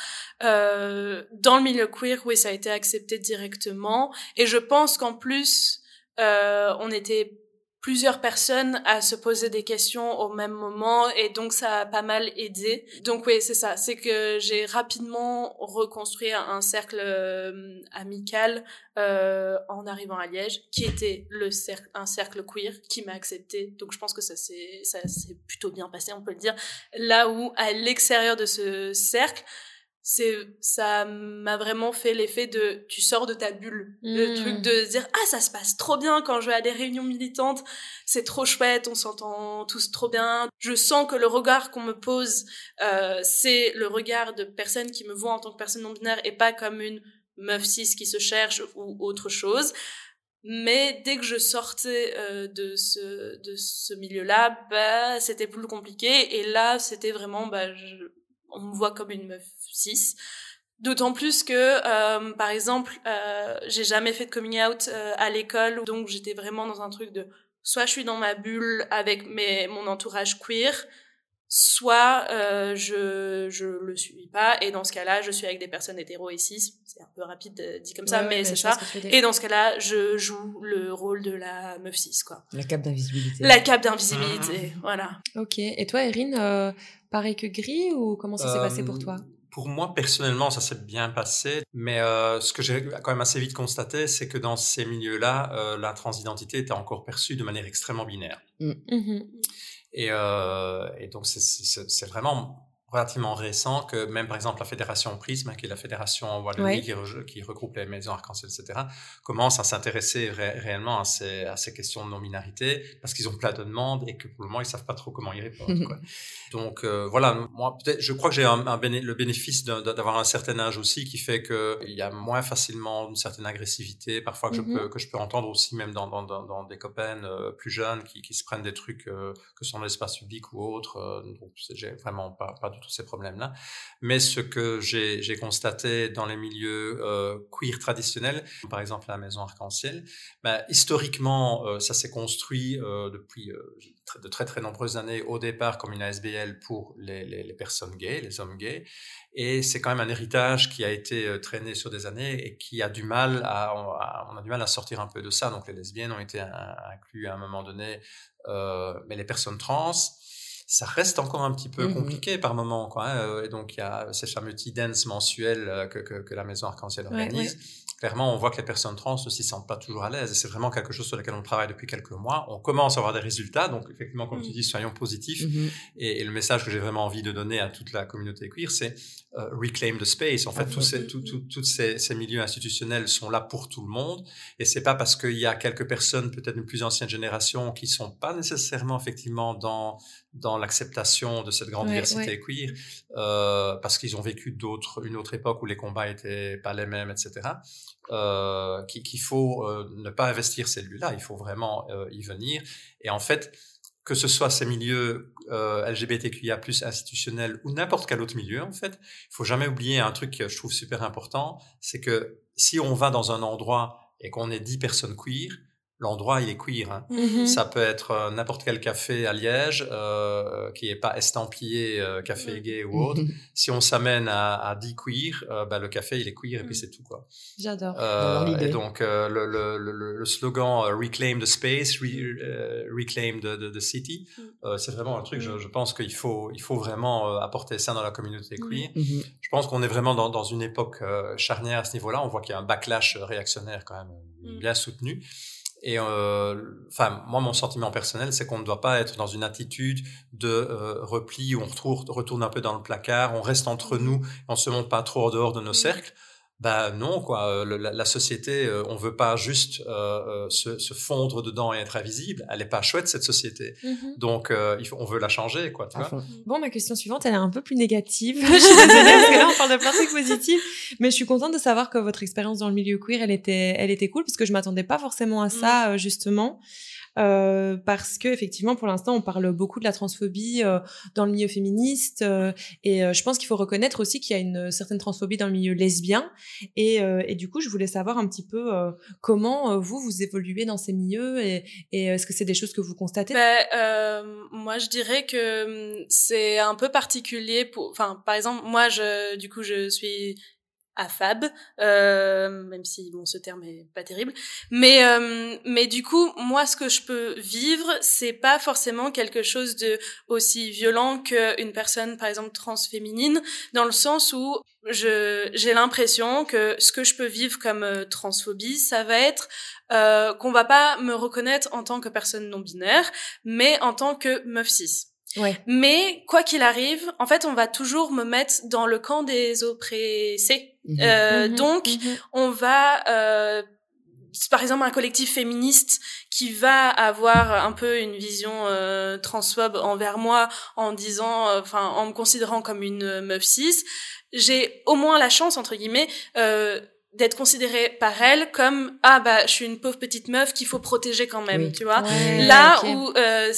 Euh, dans le milieu queer, oui, ça a été accepté directement, et je pense qu'en plus, euh, on était plusieurs personnes à se poser des questions au même moment et donc ça a pas mal aidé. Donc oui, c'est ça, c'est que j'ai rapidement reconstruit un cercle euh, amical euh, en arrivant à Liège, qui était le cercle, un cercle queer qui m'a accepté. Donc je pense que ça s'est ça s'est plutôt bien passé, on peut le dire. Là où à l'extérieur de ce cercle, c'est ça m'a vraiment fait l'effet de tu sors de ta bulle. Le Mm. truc de se dire ah ça se passe trop bien quand je vais à des réunions militantes. C'est trop chouette on s'entend tous trop bien. Je sens que le regard qu'on me pose euh, c'est le regard de personnes qui me voient en tant que personne non binaire et pas comme une meuf cis qui se cherche ou autre chose. Mais dès que je sortais euh, de ce de ce milieu-là, bah c'était plus compliqué. Et là c'était vraiment bah je- on me voit comme une meuf cis. D'autant plus que euh, par exemple euh, j'ai jamais fait de coming out euh, à l'école donc j'étais vraiment dans un truc de soit je suis dans ma bulle avec mes mon entourage queer soit euh, je je le suis pas et dans ce cas-là je suis avec des personnes hétéro et cis c'est un peu rapide dit comme ça Ouais, mais ouais, c'est ça et dans ce cas-là, je joue le rôle de la meuf cis, quoi. La cape d'invisibilité. La cape d'invisibilité, voilà. Ok. Et toi, Erin, euh, pareil que Gris ou comment ça s'est Euh, passé pour toi? Pour moi, personnellement, ça s'est bien passé. Mais euh, ce que j'ai quand même assez vite constaté, c'est que dans ces milieux-là, euh, la transidentité était encore perçue de manière extrêmement binaire. Et, euh, et donc, c'est vraiment relativement récent que même, par exemple, la fédération Prisme, hein, qui est la fédération Wallonie qui, re- qui regroupe les maisons arc-en-ciel, etc., commence à s'intéresser ré- réellement à ces, à ces questions de non-binarité parce qu'ils ont plein de demandes et que pour le moment, ils savent pas trop comment y répondre. quoi. Donc, euh, voilà, moi, peut-être, je crois que j'ai un, un béné- le bénéfice d'avoir un certain âge aussi qui fait que il y a moins facilement une certaine agressivité, parfois que, je, peux, que je peux entendre aussi même dans, dans, dans, dans des copains euh, plus jeunes qui, qui se prennent des trucs euh, que ce soit dans l'espace public ou autre. euh, donc, j'ai vraiment pas, pas du tout ces problèmes-là. Mais ce que j'ai constaté dans les milieux euh, queer traditionnels, par exemple la maison arc-en-ciel, bah, historiquement, euh, ça s'est construit euh, depuis euh, de très très nombreuses années au départ comme une ASBL pour les, les, personnes gays, les hommes gays. Et c'est quand même un héritage qui a été traîné sur des années et qui a du mal à, on a du mal à sortir un peu de ça. Donc les lesbiennes ont été in- inclus à un moment donné, mais les personnes trans, ça reste encore un petit peu Mhm. compliqué par moment, quoi. hein. Euh, Et donc il y a ces fameux tea dance mensuels euh, que, que, que la maison arc-en-ciel Ouais, organise. Clairement, on voit que les personnes trans ne s'y sentent pas toujours à l'aise. Et c'est vraiment quelque chose sur lequel on travaille depuis quelques mois. On commence à avoir des résultats. Donc, effectivement, comme tu dis, soyons positifs. Mhm. Et, et le message que j'ai vraiment envie de donner à toute la communauté queer, c'est euh, reclaim the space. En fait, tous ces, tout- tout- tous ces, ces milieux institutionnels sont là pour tout le monde. Et c'est pas parce qu'il y a quelques personnes, peut-être d'une plus ancienne génération, qui sont pas nécessairement effectivement dans dans l'acceptation de cette grande Ouais, diversité queer, euh, parce qu'ils ont vécu d'autres, une autre époque où les combats étaient pas les mêmes, etc. Euh, qu'il faut euh, ne pas investir ces lieux-là. Il faut vraiment euh, y venir. Et en fait, que ce soit ces milieux LGBTQIA+ institutionnels ou n'importe quel autre milieu, en fait, il faut jamais oublier un truc que je trouve super important, c'est que si on va dans un endroit et qu'on est 10 personnes queer, l'endroit il est queer. Hein. Mhm. Ça peut être euh, n'importe quel café à Liège euh, qui est pas estampillé euh, café Mm. gay ou autre. si on s'amène à, à 10 queer, euh, bah, le café il est queer et puis Mm. c'est tout quoi. J'adore. Euh, et donc euh, le, le, le, le slogan euh, Reclaim the space, re- euh, Reclaim the, the, the city, Mm. euh, c'est vraiment un truc. Mm. Je, je pense qu'il faut il faut vraiment euh, apporter ça dans la communauté Mm. queer. Mhm. Je pense qu'on est vraiment dans, dans une époque euh, charnière à ce niveau-là. On voit qu'il y a un backlash réactionnaire quand même Mm. bien soutenu. Et euh, enfin, moi, mon sentiment personnel, c'est qu'on ne doit pas être dans une attitude de euh, repli où on retourne, retourne un peu dans le placard, on reste entre nous, on se monte pas trop en dehors de nos Mm. cercles. Bah non, quoi. Euh, le- la, la société, euh, on veut pas juste euh, euh, se, se fondre dedans et être invisible. Elle est pas chouette cette société. Mhm. Donc, euh, il faut, on veut la changer, quoi. Tu vois. Bon, ma question suivante, elle est un peu plus négative. je suis désolée parce que là, on parle de plein de trucs positifs. Mais je suis contente de savoir que votre expérience dans le milieu queer, elle était, elle était cool parce que je m'attendais pas forcément à ça, euh, justement. Euh, parce que effectivement, pour l'instant, on parle beaucoup de la transphobie euh, dans le milieu féministe, euh, et euh, je pense qu'il faut reconnaître aussi qu'il y a une certaine transphobie dans le milieu lesbien. Et, et du coup, je voulais savoir un petit peu comment vous vous évoluez dans ces milieux, et, et est-ce que c'est des choses que vous constatez? Euh, moi, je dirais que hum, c'est un peu particulier pour, enfin, par exemple, moi, je, du coup, je suis affab, euh, même si bon, ce terme est pas terrible, mais euh, mais du coup, moi, ce que je peux vivre, c'est pas forcément quelque chose de aussi violent qu'une personne, par exemple, transféminine, dans le sens où je j'ai l'impression que ce que je peux vivre comme euh, transphobie, ça va être euh, qu'on va pas me reconnaître en tant que personne non binaire, mais en tant que meuf cis. Ouais. Mais quoi qu'il arrive, en fait, on va toujours me mettre dans le camp des oppressés. Mhm. Euh, Mhm, donc, mhm. on va, euh, par exemple, un collectif féministe qui va avoir un peu une vision euh, transphobe envers moi en disant, euh, enfin, en me considérant comme une meuf cis, j'ai au moins la chance entre guillemets euh, d'être considérée par elle comme ah bah je suis une pauvre petite meuf qu'il faut protéger quand même, Oui. tu vois. Ouais, Là où euh,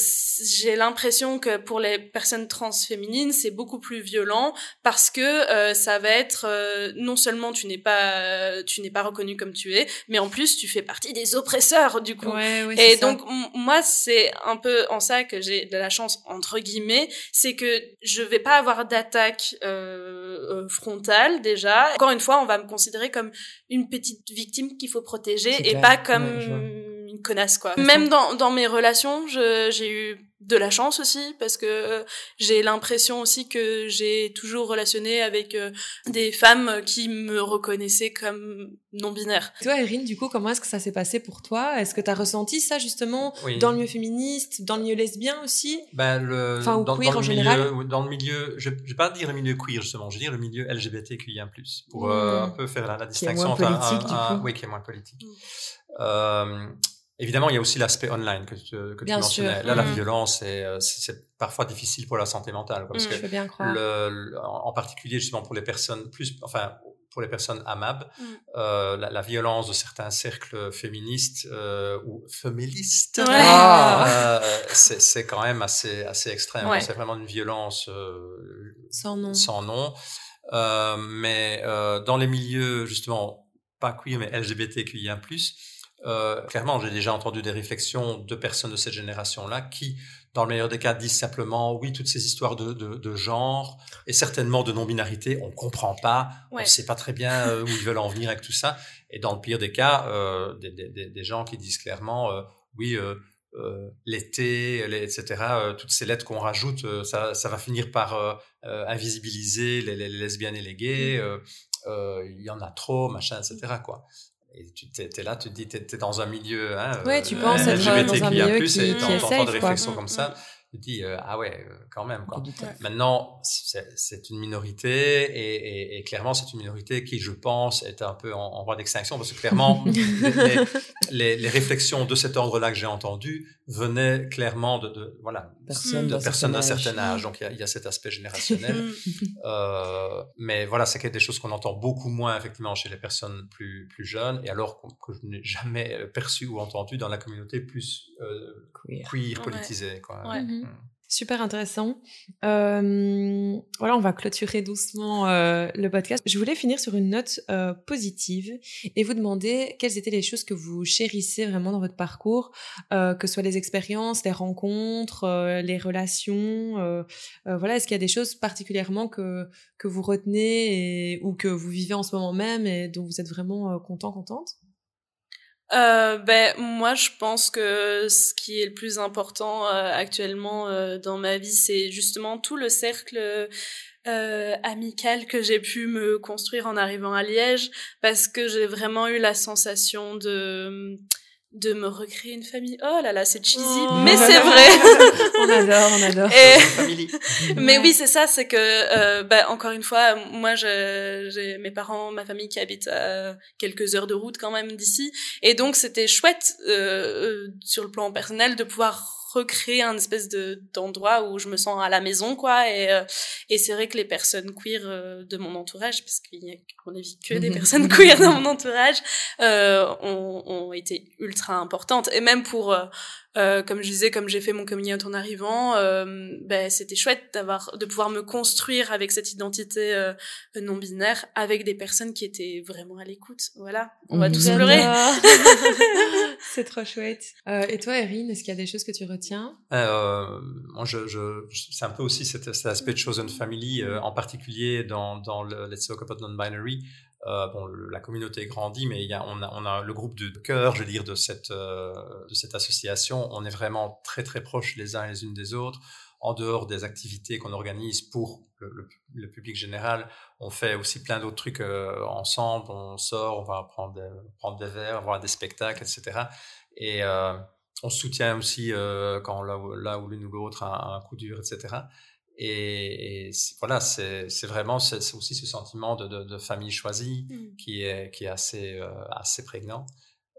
j'ai l'impression que pour les personnes transféminines, c'est beaucoup plus violent parce que euh, ça va être euh, non seulement tu n'es pas euh, tu n'es pas reconnu comme tu es, mais en plus tu fais partie des oppresseurs du coup. Ouais, ouais, Et c'est ça. donc moi c'est un peu en ça que j'ai de la chance entre guillemets, c'est que je vais pas avoir d'attaque euh, euh, frontale déjà. Encore une fois, on va me considérer comme une petite victime qu'il faut protéger et clair. pas comme Ouais. Une connasse quoi. Même dans dans mes relations, je- j'ai eu de la chance aussi parce que euh, j'ai l'impression aussi que j'ai toujours relationné avec euh, des femmes qui me reconnaissaient comme non binaire. Toi, Erin, du coup, comment est-ce que ça s'est passé pour toi? Est-ce que tu as ressenti ça justement Oui. dans le milieu féministe, dans le milieu lesbien aussi? Ben, le, Enfin, ou dans, queer dans en le général? milieu, dans le milieu, je ne vais pas dire le milieu queer justement, je vais dire le milieu LGBTQIA+, pour Mm. euh, un peu faire la, la distinction. moins entre un- politique, un- du un- coup. Oui, qui est moins politique. Mm. Évidemment, il y a aussi l'aspect online que tu, que tu Bien mentionnais. sûr. Là, la Mm. violence, c'est euh, c'est- parfois difficile pour la santé mentale, parce Mm. Je veux bien croire. le, le- en particulier justement pour les personnes plus, enfin pour les personnes AMAB, Mm. euh, la, la violence de certains cercles féministes euh, ou féministes, Ouais. Ah. euh, c'est quand même assez assez extrême. Ouais. C'est vraiment une violence Sans nom. sans nom. Mais dans les milieux justement pas queer mais LGBTQIA+, euh, clairement j'ai déjà entendu des réflexions de personnes de cette génération-là qui, dans le meilleur des cas, disent simplement oui toutes ces histoires de, de, de genre et certainement de non-binarité, on comprend pas, on Ouais. sait pas très bien euh, où ils veulent en venir avec tout ça. Et dans le pire des cas, euh, des, des, des, des gens qui disent clairement oui. L'été, etc. toutes ces lettres qu'on rajoute, ça, ça va finir par invisibiliser les, les- les lesbiennes et les gays. euh, Il y en a trop, machin, etc. Quoi. Et tu t'es, t'es là, tu te dis, t'es, t'es dans un milieu. Hein, Ouais, tu euh, penses être dans un milieu qui- qui t'en- est t'entends safe, des quoi. réflexions Mm, comme mm. ça. Tu te dis, euh, ah ouais, euh, quand même. Quoi. Maintenant, c'est, une minorité et, et- et clairement, c'est une minorité qui, je pense, est un peu en, en voie d'extinction parce que clairement, les, les- les réflexions de cet ordre-là que j'ai entendues venaient clairement de, de- voilà, Personne de personnes d'un certain âge. Donc, il y a, il y a cet aspect générationnel. Mm. Euh, mais voilà, c'est des choses qu'on entend beaucoup moins effectivement chez les personnes plus, plus jeunes et alors que je n'ai jamais perçu ou entendu dans la communauté plus euh, Queer. queer, Ouais. politisée. Quoi. Ouais. Mm. Super intéressant. Euh, voilà, on va clôturer doucement euh, le podcast. Je voulais finir sur une note euh, positive et vous demander quelles étaient les choses que vous chérissez vraiment dans votre parcours, que ce soit les expériences, les rencontres, les relations. voilà, est-ce qu'il y a des choses particulièrement que que vous retenez et, ou que vous vivez en ce moment même et dont vous êtes vraiment content, contente? Euh, ben moi je pense que ce qui est le plus important euh, actuellement euh, dans ma vie c'est justement tout le cercle amical que j'ai pu me construire en arrivant à Liège parce que j'ai vraiment eu la sensation de de me recréer une famille. Oh là là, c'est cheesy, Oh. mais c'est vrai. on adore, on adore. Et- mais Ouais. oui, c'est ça, c'est que, euh, bah, encore une fois, moi, j'ai mes parents, ma famille qui habite à quelques heures de route quand même d'ici, et donc c'était chouette euh, euh, sur le plan personnel de pouvoir recréer un espèce de d'endroit où je me sens à la maison, quoi. Et euh, et c'est vrai que les personnes queer euh, de mon entourage, parce qu'il y a, mon avis, que des personnes queer dans mon entourage, euh, ont, ont été ultra importantes. Et même pour euh, comme je disais, comme j'ai fait mon coming out en arrivant, euh, ben c'était chouette d'avoir, de pouvoir me construire avec cette identité euh, non binaire, avec des personnes qui étaient vraiment à l'écoute. Voilà, on va tous pleurer. J'adore. C'est trop chouette. Euh, et toi, Erin, est-ce qu'il y a des choses que tu retiens? Euh, moi, je, je, c'est un peu aussi cet, cet aspect de chosen family, euh, en particulier dans, dans le Let's Talk About Non-Binary. Euh, la communauté grandit, mais on, a, le groupe de cœur, je veux dire, de cette, euh, association. On est vraiment très, très proches les uns les unes des autres. En dehors des activités qu'on organise pour le, public général, on fait aussi plein d'autres trucs euh, ensemble. On sort, on va prendre des, verres, voir des spectacles, etc. Et, on soutient aussi quand là où l'une ou l'autre a, un coup dur, etc. Et, voilà, c'est vraiment c'est aussi ce sentiment de, de, de famille choisie mmh. qui est qui est assez assez prégnant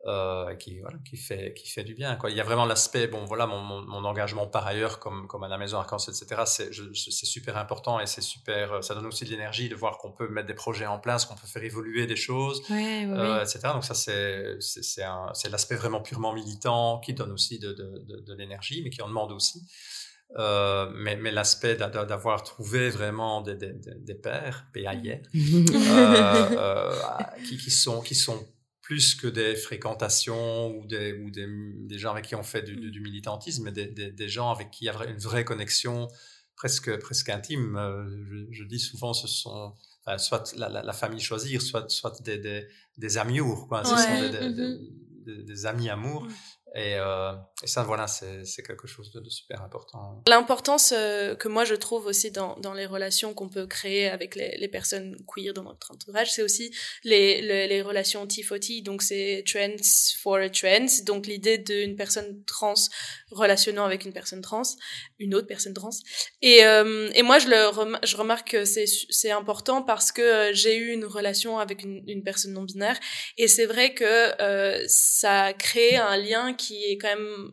euh, qui voilà, qui fait qui fait du bien quoi. Il y a vraiment l'aspect bon voilà mon, mon, engagement par ailleurs comme comme à la maison arc etc c'est super important et c'est super ça donne aussi de l'énergie de voir qu'on peut mettre des projets en place qu'on peut faire évoluer des choses euh, etc donc ça c'est l'aspect vraiment purement militant qui donne aussi de, l'énergie mais qui en demande aussi euh, mais, mais l'aspect d'avoir trouvé vraiment des, des, des pères, PAIR, euh, euh, qui, qui, sont, qui sont plus que des fréquentations ou des, ou des, des gens avec qui on fait du, du militantisme, mais des, gens avec qui il y a une vraie connexion presque, presque intime. Je, je dis souvent, ce sont soit la, la, famille choisir, soit, soit des, des, des amours, quoi. Ce sont des, mm-hmm. des, amis amours. Mm. Et, euh, et, ça, voilà, c'est quelque chose de, de super important. L'importance euh, que moi je trouve aussi dans, dans les relations qu'on peut créer avec les, les, personnes queer dans notre entourage, c'est aussi les, les, les relations T-40, donc c'est trans for a trans, donc l'idée d'une personne trans relationnant avec une personne trans, une autre personne trans. Et, euh, et moi, je, le je remarque que c'est important parce que euh, j'ai eu une relation avec une, une personne non binaire et c'est vrai que euh, ça crée un lien qui est quand même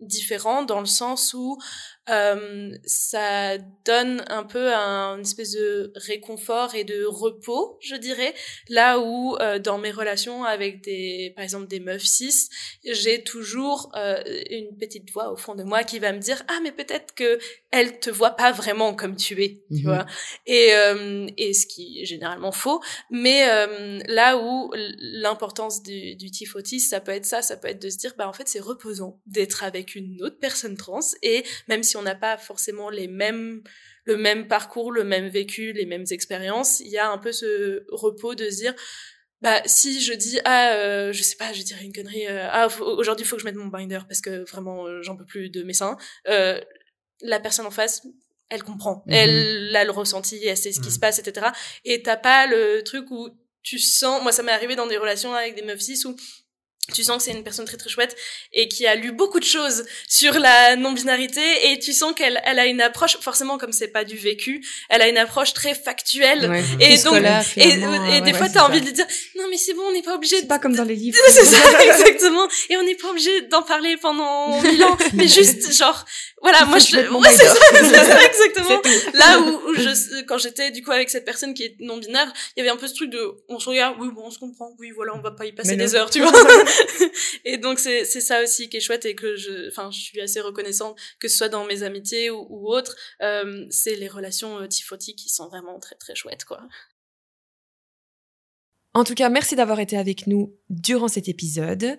différent dans le sens où euh, ça donne un peu un espèce de réconfort et de repos, je dirais. Là où euh, dans mes relations avec des, par exemple des meufs cis, j'ai toujours euh, une petite voix au fond de moi qui va me dire ah mais peut-être que elle te voit pas vraiment comme tu es, tu mhm. vois. Et et ce qui est généralement faux. Mais là où l'importance du, du tifo-tis, ça peut être ça, ça peut être de se dire bah en fait c'est reposant d'être avec une autre personne trans et même si on n'a pas forcément les mêmes le même parcours, le même vécu, les mêmes expériences, il y a un peu ce repos de se dire bah si je dis ah euh, je sais pas je dirais une connerie euh, ah aujourd'hui il faut que je mette mon binder parce que vraiment euh, j'en peux plus de mes seins euh, la personne en face elle comprend mhm. elle a le ressenti elle sait ce qui mhm. se passe etc et t'as pas le truc où tu sens moi ça m'est arrivé dans des relations avec des meufs cis où tu sens que c'est une personne très très chouette et qui a lu beaucoup de choses sur la non-binarité et tu sens qu'elle elle a une approche forcément comme c'est pas du vécu elle a une approche très factuelle et donc et, et, des fois t'as envie de lui dire non mais c'est bon on n'est pas obligé c'est pas comme dans les livres. C'est ça exactement. Et on n'est pas obligé d'en parler pendant mille ans. Mais juste genre voilà moi je ouais, c'est ça, exactement. Là où, où je quand j'étais du coup avec cette personne qui est non binaire il y avait un peu ce truc de on se regarde oui bon on se comprend oui voilà on va pas y passer des heures tu vois et donc c'est c'est ça aussi qui est chouette et que je enfin je suis assez reconnaissante que ce soit dans mes amitiés ou, ou autres. Euh, c'est les relations euh, qui sont vraiment très très chouettes quoi en tout cas, merci d'avoir été avec nous durant cet épisode.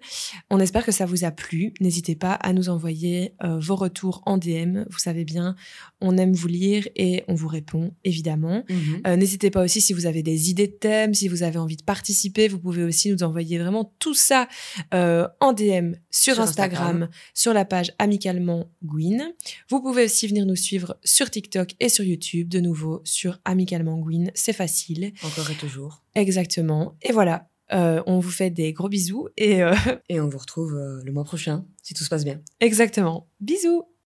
On espère que ça vous a plu. N'hésitez pas à nous envoyer euh, vos retours en DM. Vous savez bien, on aime vous lire et on vous répond, évidemment. Mhm. Euh, n'hésitez pas aussi si vous avez des idées de thèmes, si vous avez envie de participer, vous pouvez aussi nous envoyer vraiment tout ça euh, en DM sur, Instagram, sur la page Amicalement Gwyn. Vous pouvez aussi venir nous suivre sur TikTok et sur YouTube, de nouveau sur Amicalement Gwyn. C'est facile. Encore et toujours. Exactement. Et voilà, euh, on vous fait des gros bisous et, euh... et on vous retrouve euh, le mois prochain, si tout se passe bien. Exactement. Bisous